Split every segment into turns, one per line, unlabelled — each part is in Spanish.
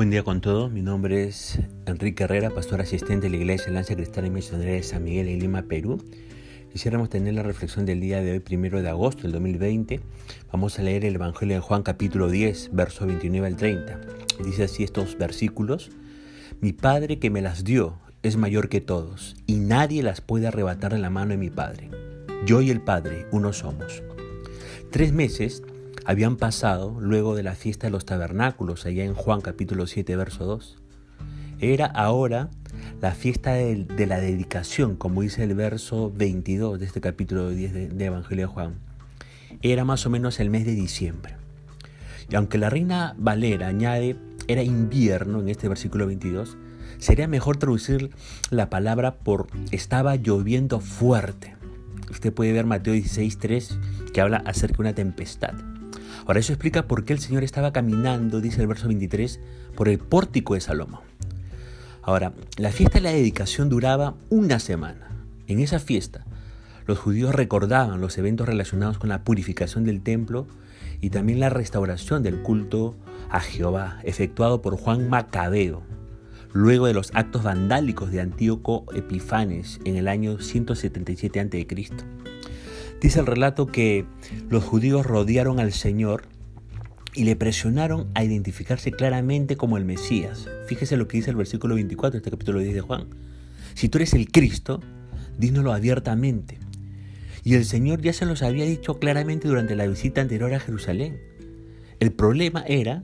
Buen día con todos, mi nombre es Enrique Herrera, pastor asistente de la Iglesia Lanza Cristiana y Misionera de San Miguel en Lima, Perú. Quisiéramos tener la reflexión del día de hoy, primero de agosto del 2020. Vamos a leer el Evangelio de Juan capítulo 10, verso 29 al 30. Dice así estos versículos. Mi Padre que me las dio es mayor que todos, y nadie las puede arrebatar de la mano de mi Padre. Yo y el Padre, uno somos. Tres meses habían pasado luego de la fiesta de los tabernáculos, allá en Juan capítulo 7, verso 2. Era ahora la fiesta de, la dedicación, como dice el verso 22 de este capítulo 10 de, de Evangelio de Juan. Era más o menos el mes de diciembre. Y aunque la reina Valera añade, era invierno en este versículo 22, sería mejor traducir la palabra por estaba lloviendo fuerte. Usted puede ver Mateo 16.3 que habla acerca de una tempestad. Ahora eso explica por qué el Señor estaba caminando, dice el verso 23, por el pórtico de Salomón. Ahora, la fiesta de la dedicación duraba una semana. En esa fiesta, los judíos recordaban los eventos relacionados con la purificación del templo y también la restauración del culto a Jehová, efectuado por Juan Macabeo, luego de los actos vandálicos de Antíoco Epifanes en el año 177 a.C. Dice el relato que los judíos rodearon al Señor y le presionaron a identificarse claramente como el Mesías. Fíjese lo que dice el versículo 24 de este capítulo 10 de Juan. Si tú eres el Cristo, dínoslo abiertamente. Y el Señor ya se los había dicho claramente durante la visita anterior a Jerusalén. El problema era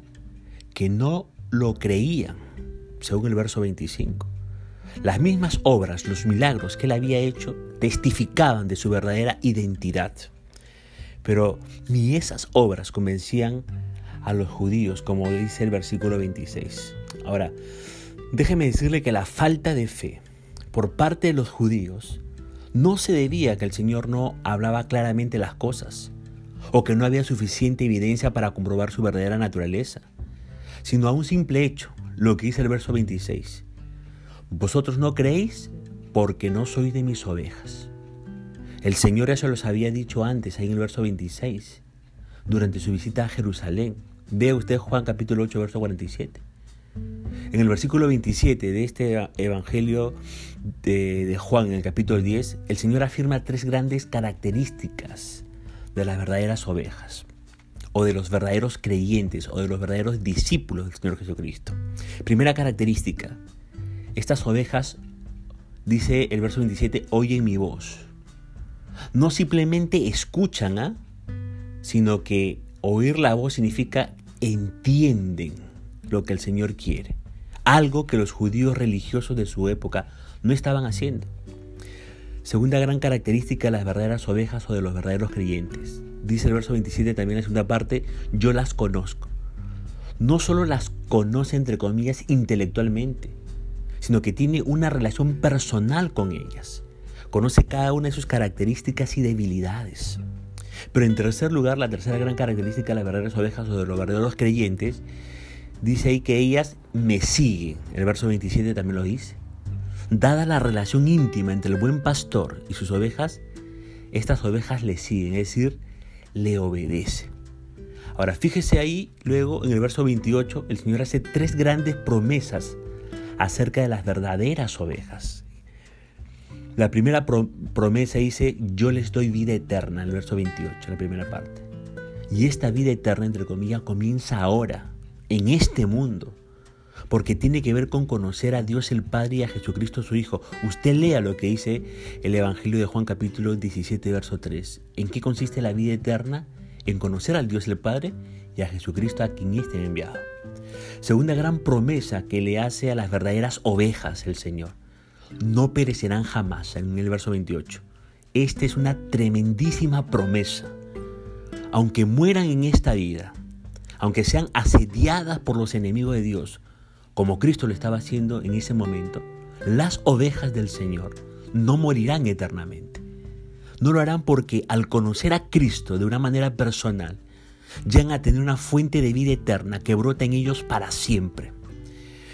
que no lo creían, según el verso 25. Las mismas obras, los milagros que él había hecho, testificaban de su verdadera identidad. Pero ni esas obras convencían a los judíos, como dice el versículo 26. Ahora, déjeme decirle que la falta de fe por parte de los judíos no se debía a que el Señor no hablaba claramente las cosas o que no había suficiente evidencia para comprobar su verdadera naturaleza, sino a un simple hecho, lo que dice el verso 26. Vosotros no creéis porque no sois de mis ovejas. El Señor eso los había dicho antes, ahí en el verso 26, durante su visita a Jerusalén. Vea usted Juan capítulo 8, verso 47. En el versículo 27 de este Evangelio de, de, Juan, en el capítulo 10, el Señor afirma tres grandes características de las verdaderas ovejas, o de los verdaderos creyentes, o de los verdaderos discípulos del Señor Jesucristo. Primera característica, estas ovejas, dice el verso 27, oyen mi voz. No simplemente escuchan, ¿ah? sino que oír la voz significa entienden lo que el Señor quiere. Algo que los judíos religiosos de su época no estaban haciendo. Segunda gran característica de las verdaderas ovejas o de los verdaderos creyentes. Dice el verso 27 también en la segunda parte, yo las conozco. No solo las conoce entre comillas intelectualmente, sino que tiene una relación personal con ellas. Conoce cada una de sus características y debilidades. Pero en tercer lugar, la tercera gran característica de las verdaderas ovejas o de los verdaderos creyentes, dice ahí que ellas me siguen. El verso 27 también lo dice. Dada la relación íntima entre el buen pastor y sus ovejas, estas ovejas le siguen, es decir, le obedecen. Ahora, fíjese ahí, luego en el verso 28, el Señor hace tres grandes promesas acerca de las verdaderas ovejas. La primera promesa dice, yo les doy vida eterna, en el verso 28, la primera parte. Y esta vida eterna, entre comillas, comienza ahora, en este mundo, porque tiene que ver con conocer a Dios el Padre y a Jesucristo su Hijo. Usted lea lo que dice el Evangelio de Juan capítulo 17, verso 3. ¿En qué consiste la vida eterna? En conocer al Dios el Padre y a Jesucristo a quien éste ha enviado. Segunda gran promesa que le hace a las verdaderas ovejas el Señor. No perecerán jamás, en el verso 28. Esta es una tremendísima promesa. Aunque mueran en esta vida, aunque sean asediadas por los enemigos de Dios, como Cristo lo estaba haciendo en ese momento, las ovejas del Señor no morirán eternamente. No lo harán porque al conocer a Cristo de una manera personal, llegan a tener una fuente de vida eterna que brota en ellos para siempre.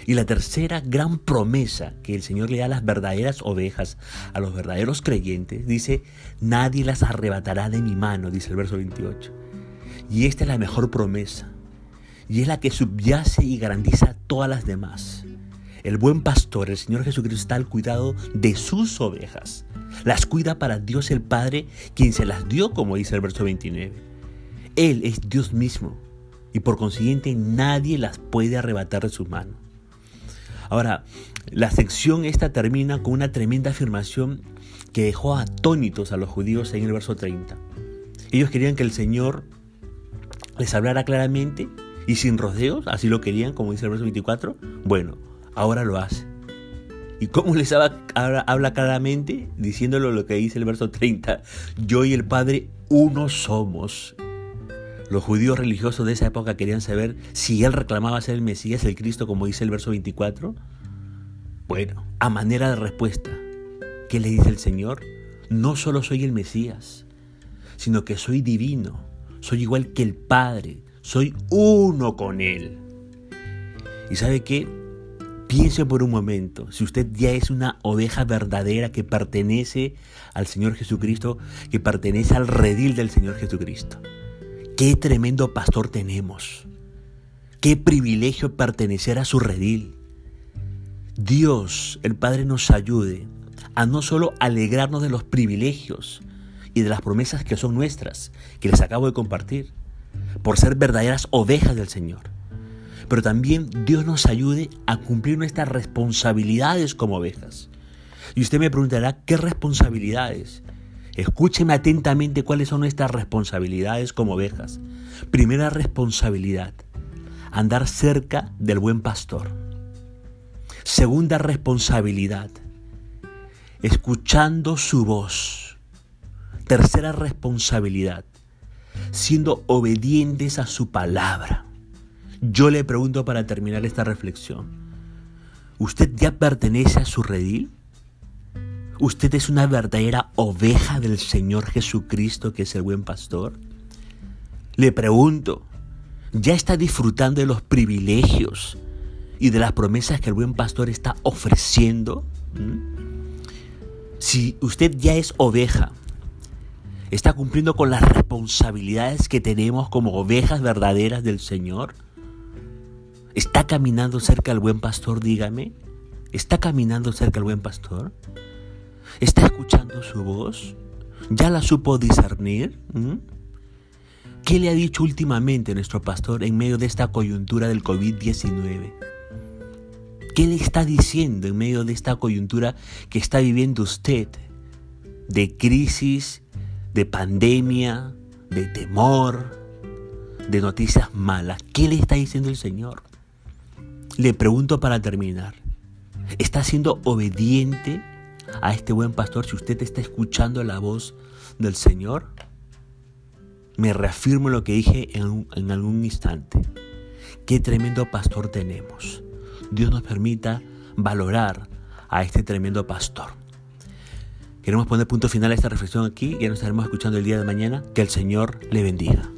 Y la tercera gran promesa que el Señor le da a las verdaderas ovejas, a los verdaderos creyentes, dice, nadie las arrebatará de mi mano, dice el verso 28. Y esta es la mejor promesa. y es la que subyace y garantiza todas las demás. El buen pastor, el Señor Jesucristo, está al cuidado de sus ovejas. Las cuida para Dios el Padre, quien se las dio, como dice el verso 29. Él es Dios mismo y por consiguiente nadie las puede arrebatar de su mano. Ahora, la sección esta termina con una tremenda afirmación que dejó atónitos a los judíos en el verso 30. Ellos querían que el Señor les hablara claramente y sin rodeos, así lo querían, como dice el verso 24. Bueno, ahora lo hace. ¿Y cómo les habla, habla, claramente? Diciéndolo lo que dice el verso 30. Yo y el Padre uno somos. Los judíos religiosos de esa época querían saber si él reclamaba ser el Mesías, el Cristo, como dice el verso 24. Bueno, a manera de respuesta, ¿qué le dice el Señor? No solo soy el Mesías, sino que soy divino, soy igual que el Padre, soy uno con Él. ¿Y sabe qué? Piense por un momento, si usted ya es una oveja verdadera que pertenece al Señor Jesucristo, que pertenece al redil del Señor Jesucristo. Qué tremendo pastor tenemos. Qué privilegio pertenecer a su redil. Dios, el Padre, nos ayude a no solo alegrarnos de los privilegios y de las promesas que son nuestras, que les acabo de compartir, por ser verdaderas ovejas del Señor, pero también Dios nos ayude a cumplir nuestras responsabilidades como ovejas. Y usted me preguntará, ¿qué responsabilidades? Escúcheme atentamente cuáles son nuestras responsabilidades como ovejas. Primera responsabilidad, andar cerca del buen pastor. Segunda responsabilidad, escuchando su voz. Tercera responsabilidad, siendo obedientes a su palabra. Yo le pregunto para terminar esta reflexión, ¿usted ya pertenece a su redil? ¿Usted es una verdadera oveja del Señor Jesucristo que es el buen pastor? Le pregunto, ¿ya está disfrutando de los privilegios y de las promesas que el buen pastor está ofreciendo? ¿Mm? Si usted ya es oveja, está cumpliendo con las responsabilidades que tenemos como ovejas verdaderas del Señor. ¿Está caminando cerca del buen pastor? Dígame. ¿Está caminando cerca del buen pastor? ¿Está escuchando su voz? ¿Ya la supo discernir? ¿Mm? ¿Qué le ha dicho últimamente nuestro pastor en medio de esta coyuntura del COVID-19? ¿Qué le está diciendo en medio de esta coyuntura que está viviendo usted? De crisis, de pandemia, de temor, de noticias malas. ¿Qué le está diciendo el Señor? Le pregunto para terminar. ¿Está siendo obediente a este buen pastor, si usted está escuchando la voz del Señor, me reafirmo lo que dije en, algún instante. Qué tremendo pastor tenemos. Dios nos permita valorar a este tremendo pastor. Queremos poner punto final a esta reflexión aquí. Ya nos estaremos escuchando el día de mañana. Que el Señor le bendiga.